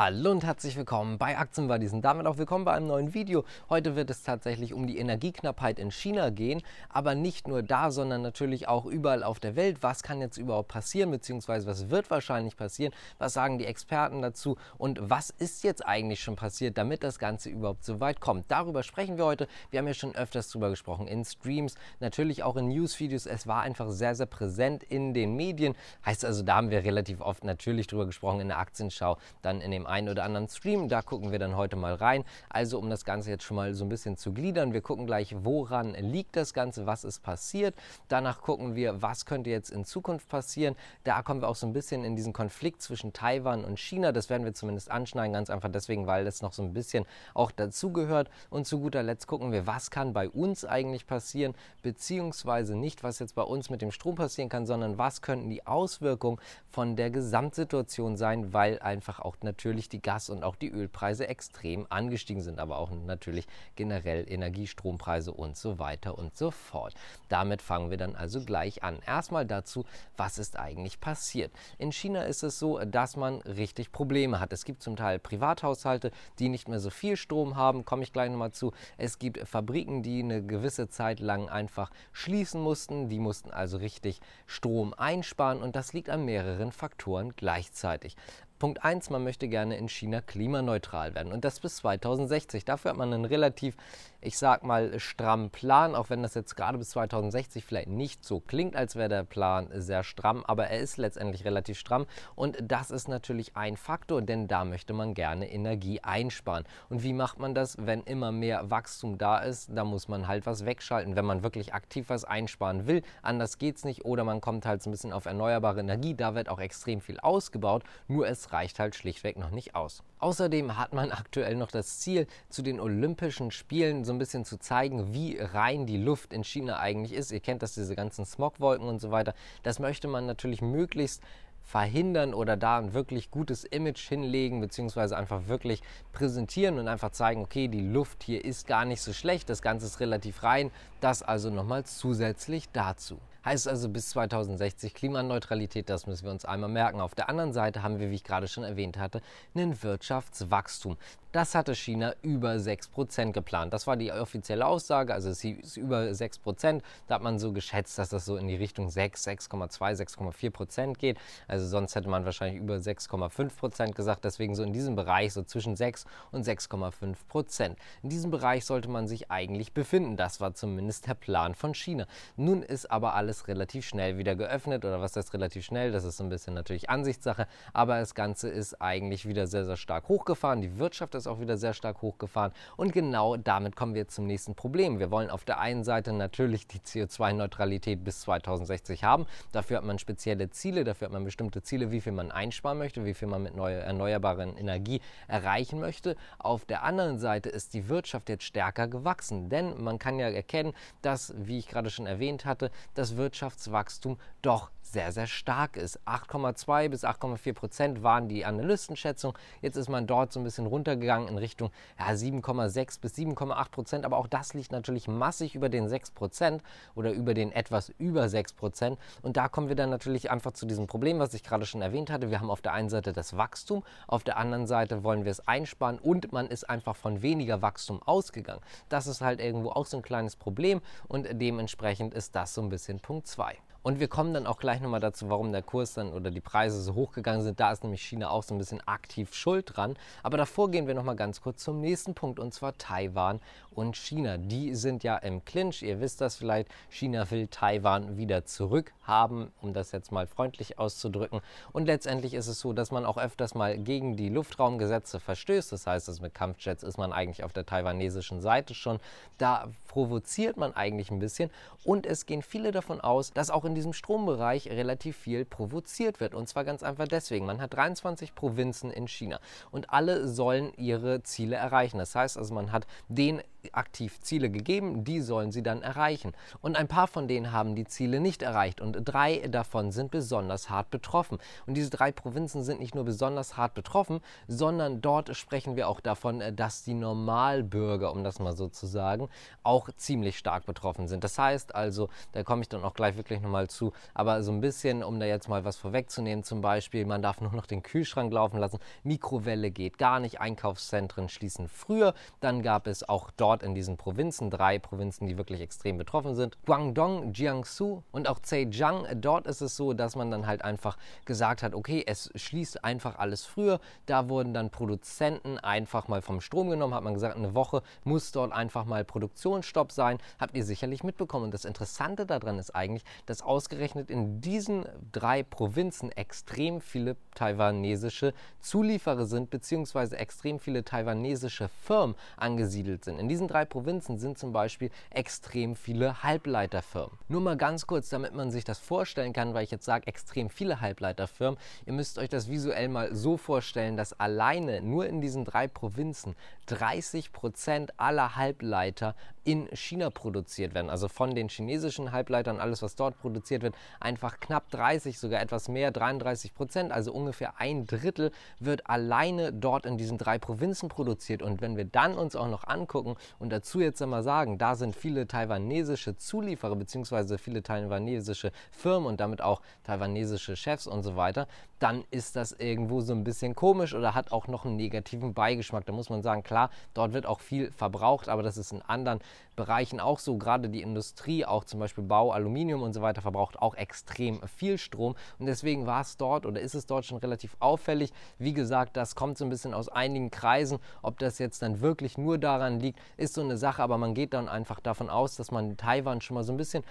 Hallo und herzlich willkommen bei Aktienbuddies damit auch willkommen bei einem neuen Video. Heute wird es tatsächlich um die Energieknappheit in China gehen, aber nicht nur da, sondern natürlich auch überall auf der Welt. Was kann jetzt überhaupt passieren, beziehungsweise was wird wahrscheinlich passieren? Was sagen die Experten dazu und was ist jetzt eigentlich schon passiert, damit das Ganze überhaupt so weit kommt? Darüber sprechen wir heute. Wir haben ja schon öfters drüber gesprochen in Streams, natürlich auch in Newsvideos. Es war einfach sehr, sehr präsent in den Medien. Heißt also, da haben wir relativ oft natürlich drüber gesprochen in der Aktienschau, dann in dem einen oder anderen Stream. Da gucken wir dann heute mal rein. Also um das Ganze jetzt schon mal so ein bisschen zu gliedern. Wir gucken gleich, woran liegt das Ganze, was ist passiert. Danach gucken wir, was könnte jetzt in Zukunft passieren. Da kommen wir auch so ein bisschen in diesen Konflikt zwischen Taiwan und China. Das werden wir zumindest anschneiden, ganz einfach deswegen, weil das noch so ein bisschen auch dazugehört. Und zu guter Letzt gucken wir, was kann bei uns eigentlich passieren, beziehungsweise nicht, was jetzt bei uns mit dem Strom passieren kann, sondern was könnten die Auswirkungen von der Gesamtsituation sein, weil einfach auch natürlich natürlich die Gas- und auch die Ölpreise extrem angestiegen sind, aber auch natürlich generell Energiestrompreise und so weiter und so fort. Damit fangen wir dann also gleich an. Erstmal dazu, was ist eigentlich passiert? In China ist es so, dass man richtig Probleme hat. Es gibt zum Teil Privathaushalte, die nicht mehr so viel Strom haben, komme ich gleich nochmal zu. Es gibt Fabriken, die eine gewisse Zeit lang einfach schließen mussten, die mussten also richtig Strom einsparen und das liegt an mehreren Faktoren gleichzeitig. Punkt 1, man möchte gerne in China klimaneutral werden und das bis 2060. Dafür hat man einen relativ ich sag mal, strammen Plan, auch wenn das jetzt gerade bis 2060 vielleicht nicht so klingt, als wäre der Plan sehr stramm, aber er ist letztendlich relativ stramm und das ist natürlich ein Faktor, denn da möchte man gerne Energie einsparen. Und wie macht man das, wenn immer mehr Wachstum da ist? Da muss man halt was wegschalten, wenn man wirklich aktiv was einsparen will. Anders geht es nicht oder man kommt halt so ein bisschen auf erneuerbare Energie, da wird auch extrem viel ausgebaut, nur es reicht halt schlichtweg noch nicht aus. Außerdem hat man aktuell noch das Ziel, zu den Olympischen Spielen so ein bisschen zu zeigen, wie rein die Luft in China eigentlich ist. Ihr kennt das, diese ganzen Smogwolken und so weiter. Das möchte man natürlich möglichst verhindern oder da ein wirklich gutes Image hinlegen, beziehungsweise einfach wirklich präsentieren und einfach zeigen, okay, die Luft hier ist gar nicht so schlecht, das Ganze ist relativ rein. Das also nochmal zusätzlich dazu. Heißt also bis 2060 Klimaneutralität, das müssen wir uns einmal merken. Auf der anderen Seite haben wir, wie ich gerade schon erwähnt hatte, einen Wirtschaftswachstum. Das hatte China über 6% geplant. Das war die offizielle Aussage, also es ist über 6%. Da hat man so geschätzt, dass das so in die Richtung 6, 6,2, 6,4% geht. Also sonst hätte man wahrscheinlich über 6,5% gesagt. Deswegen so in diesem Bereich, so zwischen 6 und 6,5%. In diesem Bereich sollte man sich eigentlich befinden. Das war zumindest der Plan von China. Nun ist aber alles relativ schnell wieder geöffnet. Oder was heißt relativ schnell? Das ist so ein bisschen natürlich Ansichtssache. Aber das Ganze ist eigentlich wieder sehr, sehr stark hochgefahren. Die Wirtschaft ist auch wieder sehr stark hochgefahren. Und genau damit kommen wir zum nächsten Problem. Wir wollen auf der einen Seite natürlich die CO2-Neutralität bis 2060 haben. Dafür hat man spezielle Ziele, dafür hat man bestimmte Ziele, wie viel man einsparen möchte, wie viel man mit neuer erneuerbaren Energie erreichen möchte. Auf der anderen Seite ist die Wirtschaft jetzt stärker gewachsen, denn man kann ja erkennen, dass, wie ich gerade schon erwähnt hatte, das Wirtschaftswachstum doch sehr, sehr stark ist. 8,2 bis 8,4 Prozent waren die Analystenschätzung. Jetzt ist man dort so ein bisschen runtergegangen in Richtung ja, 7,6 bis 7,8 Prozent. Aber auch das liegt natürlich massig über den 6 Prozent oder über den etwas über 6 Prozent. Und da kommen wir dann natürlich einfach zu diesem Problem, was ich gerade schon erwähnt hatte. Wir haben auf der einen Seite das Wachstum, auf der anderen Seite wollen wir es einsparen und man ist einfach von weniger Wachstum ausgegangen. Das ist halt irgendwo auch so ein kleines Problem und dementsprechend ist das so ein bisschen Punkt 2. Und wir kommen dann auch gleich nochmal dazu, warum der Kurs dann oder die Preise so hochgegangen sind. Da ist nämlich China auch so ein bisschen aktiv schuld dran. Aber davor gehen wir nochmal ganz kurz zum nächsten Punkt und zwar Taiwan und China. Die sind ja im Clinch. Ihr wisst das vielleicht. China will Taiwan wieder zurückhaben, um das jetzt mal freundlich auszudrücken. Und letztendlich ist es so, dass man auch öfters mal gegen die Luftraumgesetze verstößt. Das heißt, dass mit Kampfjets ist man eigentlich auf der taiwanesischen Seite schon. Da provoziert man eigentlich ein bisschen. Und es gehen viele davon aus, dass auch in diesem Strombereich relativ viel provoziert wird. Und zwar ganz einfach deswegen. Man hat 23 Provinzen in China und alle sollen ihre Ziele erreichen. Das heißt also, man hat den aktiv Ziele gegeben, die sollen sie dann erreichen. Und ein paar von denen haben die Ziele nicht erreicht und drei davon sind besonders hart betroffen. Und diese drei Provinzen sind nicht nur besonders hart betroffen, sondern dort sprechen wir auch davon, dass die Normalbürger, um das mal so zu sagen, auch ziemlich stark betroffen sind. Das heißt also, da komme ich dann auch gleich wirklich nochmal zu, aber so ein bisschen, um da jetzt mal was vorwegzunehmen, zum Beispiel, man darf nur noch den Kühlschrank laufen lassen, Mikrowelle geht gar nicht, Einkaufszentren schließen früher, dann gab es auch dort in diesen Provinzen, drei Provinzen, die wirklich extrem betroffen sind, Guangdong, Jiangsu und auch Zhejiang. Dort ist es so, dass man dann halt einfach gesagt hat, okay, es schließt einfach alles früher. Da wurden dann Produzenten einfach mal vom Strom genommen, hat man gesagt, eine Woche muss dort einfach mal Produktionsstopp sein. Habt ihr sicherlich mitbekommen. Und das Interessante daran ist eigentlich, dass ausgerechnet in diesen drei Provinzen extrem viele taiwanesische Zulieferer sind, beziehungsweise extrem viele taiwanesische Firmen angesiedelt sind. In diesen drei Provinzen sind zum Beispiel extrem viele Halbleiterfirmen. Nur mal ganz kurz, damit man sich das vorstellen kann, weil ich jetzt sage, extrem viele Halbleiterfirmen. Ihr müsst euch das visuell mal so vorstellen, dass alleine nur in diesen drei Provinzen 30 Prozent aller Halbleiter in China produziert werden. Also von den chinesischen Halbleitern, alles was dort produziert wird, einfach knapp 30, sogar etwas mehr, 33 Prozent, also ungefähr ein Drittel wird alleine dort in diesen drei Provinzen produziert. Und wenn wir dann uns auch noch angucken und dazu jetzt einmal sagen, da sind viele taiwanesische Zulieferer bzw. viele taiwanesische Firmen und damit auch taiwanesische Chefs und so weiter, dann ist das irgendwo so ein bisschen komisch oder hat auch noch einen negativen Beigeschmack. Da muss man sagen, klar, dort wird auch viel verbraucht, aber das ist in anderen Bereichen auch so. Gerade die Industrie, auch zum Beispiel Bau, Aluminium und so weiter, verbraucht auch extrem viel Strom. Und deswegen war es dort oder ist es dort schon relativ auffällig. Wie gesagt, das kommt so ein bisschen aus einigen Kreisen. Ob das jetzt dann wirklich nur daran liegt, ist so eine Sache, aber man geht dann einfach davon aus, dass man Taiwan schon mal so ein bisschen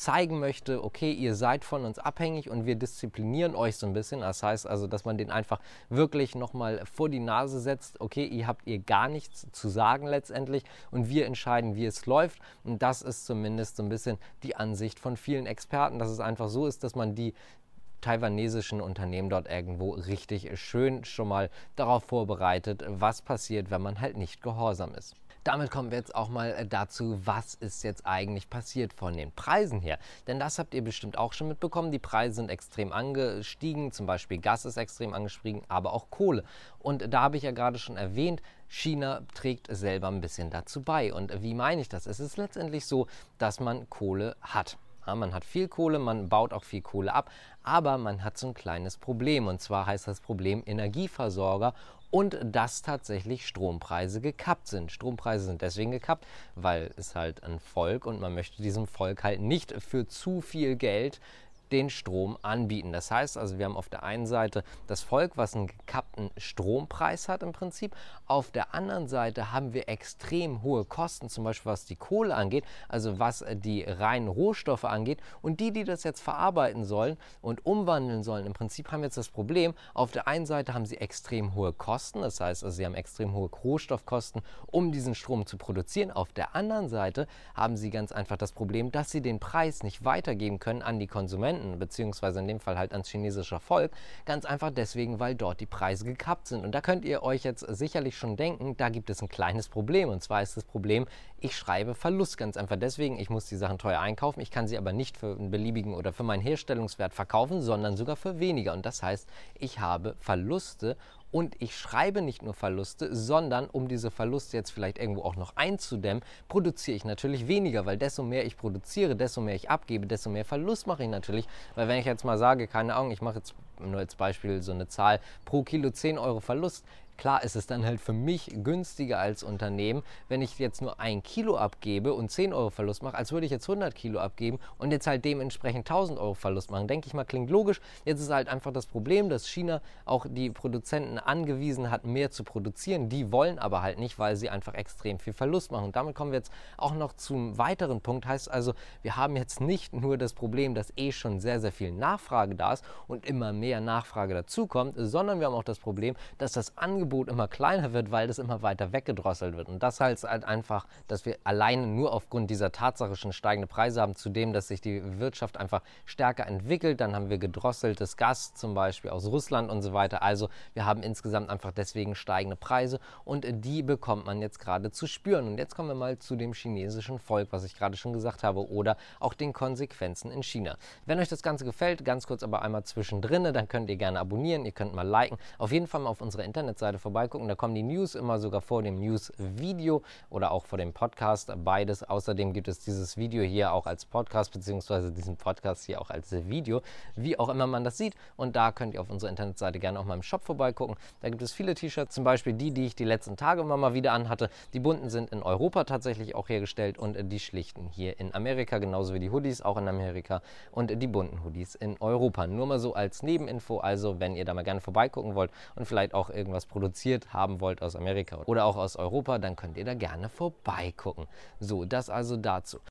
zeigen möchte, okay, ihr seid von uns abhängig und wir disziplinieren euch so ein bisschen. Das heißt also, dass man den einfach wirklich nochmal vor die Nase setzt, okay, ihr habt ihr gar nichts zu sagen letztendlich und wir entscheiden, wie es läuft. Und das ist zumindest so ein bisschen die Ansicht von vielen Experten, dass es einfach so ist, dass man die taiwanesischen Unternehmen dort irgendwo richtig schön schon mal darauf vorbereitet, was passiert, wenn man halt nicht gehorsam ist. Damit kommen wir jetzt auch mal äh, dazu, was ist jetzt eigentlich passiert von den Preisen her. Denn das habt ihr bestimmt auch schon mitbekommen. Die Preise sind extrem angestiegen. Zum Beispiel Gas ist extrem angestiegen, aber auch Kohle. Und da habe ich ja gerade schon erwähnt, China trägt selber ein bisschen dazu bei. Und wie meine ich das? Es ist letztendlich so, dass man Kohle hat. Ja, man hat viel Kohle, man baut auch viel Kohle ab, aber man hat so ein kleines Problem. Und zwar heißt das Problem Energieversorger und dass tatsächlich Strompreise gekappt sind. Strompreise sind deswegen gekappt, weil es halt ein Volk und man möchte diesem Volk halt nicht für zu viel Geld den Strom anbieten. Das heißt also, wir haben auf der einen Seite das Volk, was einen gekappten Strompreis hat im Prinzip. Auf der anderen Seite haben wir extrem hohe Kosten, zum Beispiel was die Kohle angeht, also was die reinen Rohstoffe angeht. Und die, die das jetzt verarbeiten sollen und umwandeln sollen, im Prinzip haben jetzt das Problem, auf der einen Seite haben sie extrem hohe Kosten, das heißt also, sie haben extrem hohe Rohstoffkosten, um diesen Strom zu produzieren. Auf der anderen Seite haben sie ganz einfach das Problem, dass sie den Preis nicht weitergeben können an die Konsumenten Konsumenten, beziehungsweise in dem Fall halt ans chinesische Volk, ganz einfach deswegen, weil dort die Preise gekappt sind. Und da könnt ihr euch jetzt sicherlich schon denken, da gibt es ein kleines Problem. Und zwar ist das Problem, ich schreibe Verlust ganz einfach deswegen. Ich muss die Sachen teuer einkaufen, ich kann sie aber nicht für einen beliebigen oder für meinen Herstellungswert verkaufen, sondern sogar für weniger. Und das heißt, ich habe Verluste und ich schreibe nicht nur Verluste, sondern um diese Verluste jetzt vielleicht irgendwo auch noch einzudämmen, produziere ich natürlich weniger, weil desto mehr ich produziere, desto mehr ich abgebe, desto mehr Verlust mache ich natürlich. Weil wenn ich jetzt mal sage, keine Ahnung, ich mache jetzt nur als Beispiel so eine Zahl, pro Kilo 10 Euro Verlust, Klar ist es dann halt für mich günstiger als Unternehmen, wenn ich jetzt nur ein Kilo abgebe und 10 Euro Verlust mache, als würde ich jetzt 100 Kilo abgeben und jetzt halt dementsprechend 1000 Euro Verlust machen. Denke ich mal, klingt logisch. Jetzt ist halt einfach das Problem, dass China auch die Produzenten angewiesen hat, mehr zu produzieren. Die wollen aber halt nicht, weil sie einfach extrem viel Verlust machen. Und damit kommen wir jetzt auch noch zum weiteren Punkt. Heißt also, wir haben jetzt nicht nur das Problem, dass eh schon sehr, sehr viel Nachfrage da ist und immer mehr Nachfrage dazukommt, sondern wir haben auch das Problem, dass das Angebot Angebot immer kleiner wird, weil das immer weiter weggedrosselt wird. Und das heißt halt einfach, dass wir alleine nur aufgrund dieser Tatsache schon steigende Preise haben, zudem, dass sich die Wirtschaft einfach stärker entwickelt. Dann haben wir gedrosseltes Gas, zum Beispiel aus Russland und so weiter. Also wir haben insgesamt einfach deswegen steigende Preise und die bekommt man jetzt gerade zu spüren. Und jetzt kommen wir mal zu dem chinesischen Volk, was ich gerade schon gesagt habe, oder auch den Konsequenzen in China. Wenn euch das Ganze gefällt, ganz kurz aber einmal zwischendrin, dann könnt ihr gerne abonnieren, ihr könnt mal liken. Auf jeden Fall mal auf unserer Internetseite vorbeigucken. Da kommen die News immer sogar vor dem News-Video oder auch vor dem Podcast. Beides. Außerdem gibt es dieses Video hier auch als Podcast, beziehungsweise diesen Podcast hier auch als Video, wie auch immer man das sieht. Und da könnt ihr auf unserer Internetseite gerne auch mal im Shop vorbeigucken. Da gibt es viele T-Shirts, zum Beispiel die, die ich die letzten Tage immer mal wieder anhatte. Die bunten sind in Europa tatsächlich auch hergestellt und die schlichten hier in Amerika, genauso wie die Hoodies auch in Amerika und die bunten Hoodies in Europa. Nur mal so als Nebeninfo, also wenn ihr da mal gerne vorbeigucken wollt und vielleicht auch irgendwas produziert haben wollt aus Amerika oder auch aus Europa, dann könnt ihr da gerne vorbeigucken. So, das also dazu.